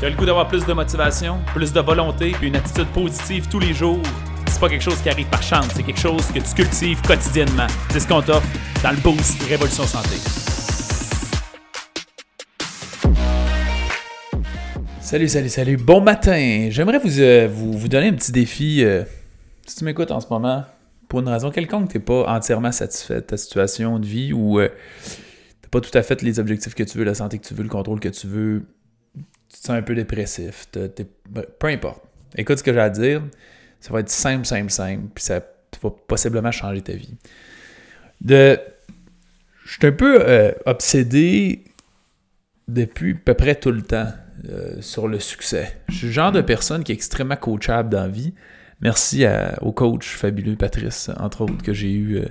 Tu as le goût d'avoir plus de motivation, plus de volonté, puis une attitude positive tous les jours? C'est pas quelque chose qui arrive par chance, c'est quelque chose que tu cultives quotidiennement. C'est ce qu'on t'offre dans le Boost Révolution Santé. Salut, salut, salut. Bon matin. J'aimerais vous, euh, vous, vous, donner un petit défi. Euh, si tu m'écoutes en ce moment, pour une raison quelconque, tu n'es pas entièrement satisfait de ta situation de vie ou euh, tu n'as pas tout à fait les objectifs que tu veux, la santé que tu veux, le contrôle que tu veux, tu te sens un peu dépressif, ben, peu importe. Écoute ce que j'ai à dire, ça va être simple, simple, simple, puis ça va possiblement changer ta vie. Je suis un peu euh, obsédé depuis à peu près tout le temps euh, sur le succès. Je suis le genre de personne qui est extrêmement coachable dans la vie. Merci au coach fabuleux Patrice, entre autres, que j'ai eu.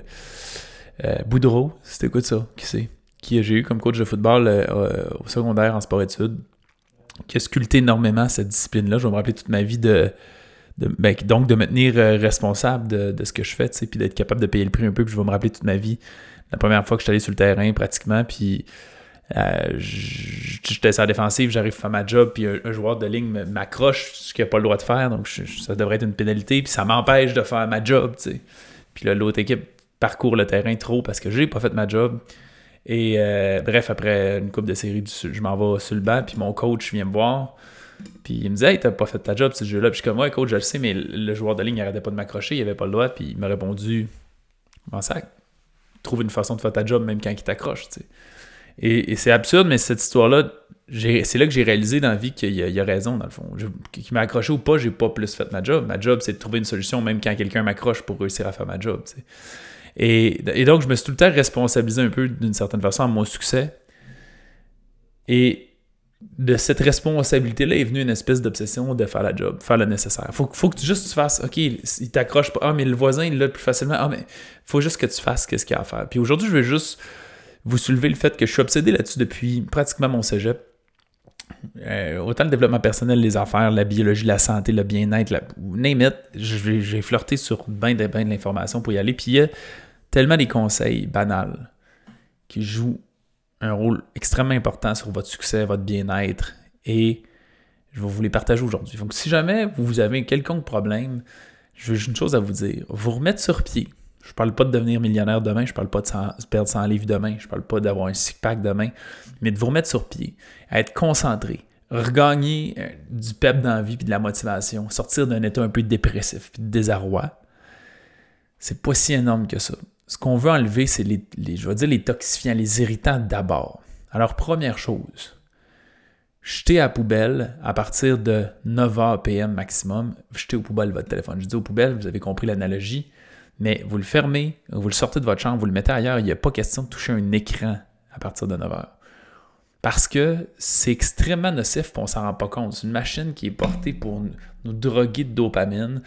Euh, Boudreau, c'était quoi ça? Qui c'est? Qui j'ai eu comme coach de football au secondaire en sport-études qui a sculpté énormément cette discipline-là. Je vais me rappeler toute ma vie de. Ben, donc, de me tenir euh, responsable de, ce que je fais, puis d'être capable de payer le prix un peu. Puis je vais me rappeler toute ma vie, la première fois que je suis allé sur le terrain, pratiquement, puis euh, j'étais sur la défensive, j'arrive à faire ma job, puis un, joueur de ligne m'accroche, ce qu'il n'a pas le droit de faire, donc ça devrait être une pénalité, puis ça m'empêche de faire ma job, tu. Puis là, l'autre équipe parcourt le terrain trop parce que j'ai pas fait ma job. Et euh, bref, après une coupe de série, je m'en vais sur le banc, puis mon coach vient me voir. Puis il me dit Hey, t'as pas fait ta job ce jeu-là. Puis je suis comme Ouais, coach, je le sais, mais le joueur de ligne n'arrêtait pas de m'accrocher, il avait pas le droit. Puis il m'a répondu Comment ça? Trouve une façon de faire ta job même quand il t'accroche. Et, c'est absurde, mais cette histoire-là, c'est là que j'ai réalisé dans la vie qu'il y, a raison, dans le fond. Qu'il m'a accroché ou pas, j'ai pas plus fait ma job. Ma job, c'est de trouver une solution même quand quelqu'un m'accroche pour réussir à faire ma job. Et, donc, je me suis tout le temps responsabilisé un peu d'une certaine façon à mon succès. Et de cette responsabilité-là est venue une espèce d'obsession de faire la job, faire le nécessaire. Faut, faut que tu, juste tu fasses, OK, il t'accroche pas, ah, mais le voisin, il l'a plus facilement, ah, mais faut juste que tu fasses ce qu'il y a à faire. Puis aujourd'hui, je vais juste vous soulever le fait que je suis obsédé là-dessus depuis pratiquement mon cégep. Euh, autant le développement personnel, les affaires, la biologie, la santé, le bien-être, la, name it, j'ai flirté sur bien de, ben de l'information pour y aller. Puis a tellement des conseils banals qui jouent un rôle extrêmement important sur votre succès, votre bien-être, et je vais vous les partager aujourd'hui. Donc, si jamais vous avez un quelconque problème, j'ai une chose à vous dire. Vous remettre sur pied. Je ne parle pas de devenir millionnaire demain, je ne parle pas de perdre 100 livres demain, je ne parle pas d'avoir un six-pack demain, mais de vous remettre sur pied, être concentré, regagner euh, du pep dans la vie et de la motivation, sortir d'un état un peu dépressif et de désarroi. C'est pas si énorme que ça ce qu'on veut enlever, c'est les, je vais dire les toxifiants, les irritants d'abord. Alors, première chose, jetez à poubelle à partir de 9h PM maximum. Jetez aux poubelles votre téléphone. Je dis aux poubelles, vous avez compris l'analogie, mais vous le fermez, vous le sortez de votre chambre, vous le mettez ailleurs. Il n'y a pas question de toucher un écran à partir de 9h. Parce que c'est extrêmement nocif, et on s'en rend pas compte. C'est une machine qui est portée pour nous droguer de dopamine,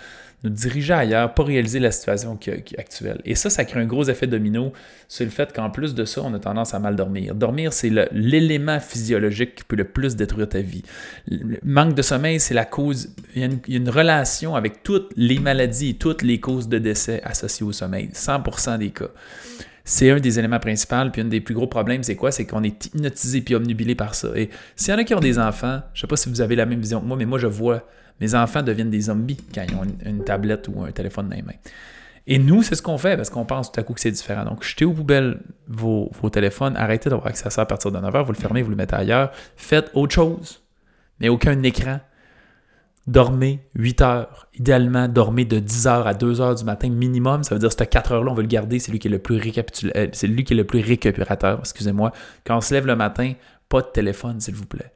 nous diriger ailleurs, pas réaliser la situation actuelle. Et ça, ça crée un gros effet domino sur le fait qu'en plus de ça, on a tendance à mal dormir. Dormir, c'est l'élément physiologique qui peut le plus détruire ta vie. Le manque de sommeil, c'est la cause. Il y, a une, relation avec toutes les maladies toutes les causes de décès associées au sommeil. 100% des cas. C'est un des éléments principaux. Puis un des plus gros problèmes, c'est quoi? C'est qu'on est hypnotisé puis omnubilé par ça. Et s'il y en a qui ont des enfants, je sais pas si vous avez la même vision que moi, mais moi, je vois mes enfants deviennent des zombies quand ils ont une, tablette ou un téléphone dans les mains. Et nous, c'est ce qu'on fait parce qu'on pense tout à coup que c'est différent. Donc, jetez aux poubelles vos, téléphones, arrêtez d'avoir accès à ça à partir de 9h, vous le fermez, vous le mettez ailleurs, faites autre chose, mais aucun écran. Dormez 8 heures. Idéalement, dormez de 10 heures à 2 heures du matin minimum. Ça veut dire que ces 4 heures-là, on veut le garder. C'est lui qui est le plus euh, c'est lui qui est le plus récupérateur. Excusez-moi. Quand on se lève le matin, pas de téléphone, s'il vous plaît.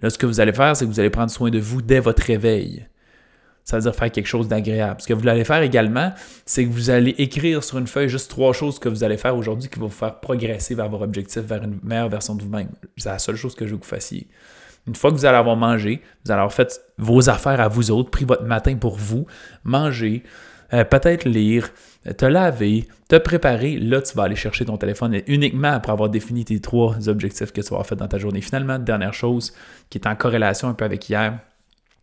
Là, ce que vous allez faire, c'est que vous allez prendre soin de vous dès votre réveil. Ça veut dire faire quelque chose d'agréable. Ce que vous allez faire également, c'est que vous allez écrire sur une feuille juste trois choses que vous allez faire aujourd'hui qui vont vous faire progresser vers vos objectifs, vers une meilleure version de vous-même. C'est la seule chose que je veux que vous fassiez. Une fois que vous allez avoir mangé, vous allez avoir fait vos affaires à vous autres, pris votre matin pour vous, manger, euh, peut-être lire, te laver, te préparer, là, tu vas aller chercher ton téléphone uniquement après avoir défini tes trois objectifs que tu vas avoir fait dans ta journée. Finalement, dernière chose qui est en corrélation un peu avec hier,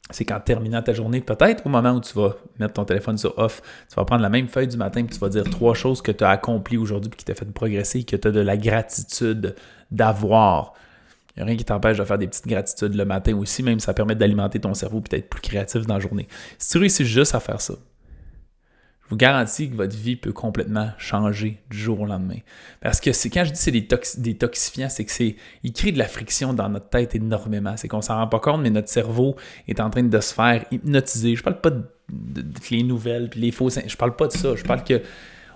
c'est qu'en terminant ta journée, peut-être au moment où tu vas mettre ton téléphone sur off, tu vas prendre la même feuille du matin et tu vas dire trois choses que tu as accomplies aujourd'hui et qui t'ont fait progresser et que tu as de la gratitude d'avoir. Il n'y a rien qui t'empêche de faire des petites gratitudes le matin aussi, même ça permet d'alimenter ton cerveau et d'être plus créatif dans la journée. Si tu réussis juste à faire ça, je vous garantis que votre vie peut complètement changer du jour au lendemain. Parce que quand je dis c'est des, détoxifiant, c'est que c'est il crée de la friction dans notre tête énormément. C'est qu'on s'en rend pas compte, mais notre cerveau est en train de se faire hypnotiser. Je parle pas de, les nouvelles puis les faux. Je parle pas de ça. Je parle que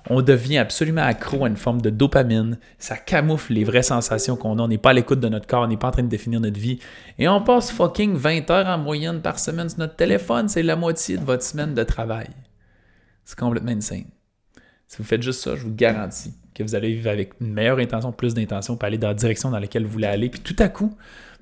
on devient absolument accro à une forme de dopamine. Ça camoufle les vraies sensations qu'on a. On n'est pas à l'écoute de notre corps, on n'est pas en train de définir notre vie. Et on passe fucking 20 heures en moyenne par semaine sur notre téléphone. C'est la moitié de votre semaine de travail. C'est complètement insane. Si vous faites juste ça, je vous garantis que vous allez vivre avec une meilleure intention, plus d'intention, pour aller dans la direction dans laquelle vous voulez aller. Puis tout à coup,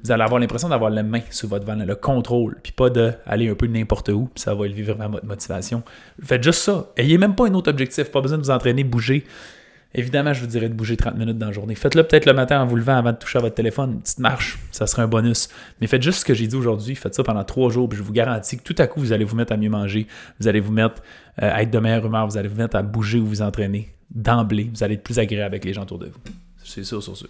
vous allez avoir l'impression d'avoir la main sur votre volant, le contrôle, puis pas d'aller un peu n'importe où, puis ça va élever vraiment votre motivation. Faites juste ça. Ayez même pas un autre objectif, pas besoin de vous entraîner, bouger. Évidemment, je vous dirais de bouger 30 minutes dans la journée. Faites-le peut-être le matin en vous levant avant de toucher à votre téléphone. Une petite marche, ça serait un bonus. Mais faites juste ce que j'ai dit aujourd'hui. Faites ça pendant trois jours. Puis je vous garantis que tout à coup, vous allez vous mettre à mieux manger. Vous allez vous mettre euh, à être de meilleure humeur. Vous allez vous mettre à bouger ou vous entraîner. D'emblée, vous allez être plus agréable avec les gens autour de vous. C'est sûr, sur sûr.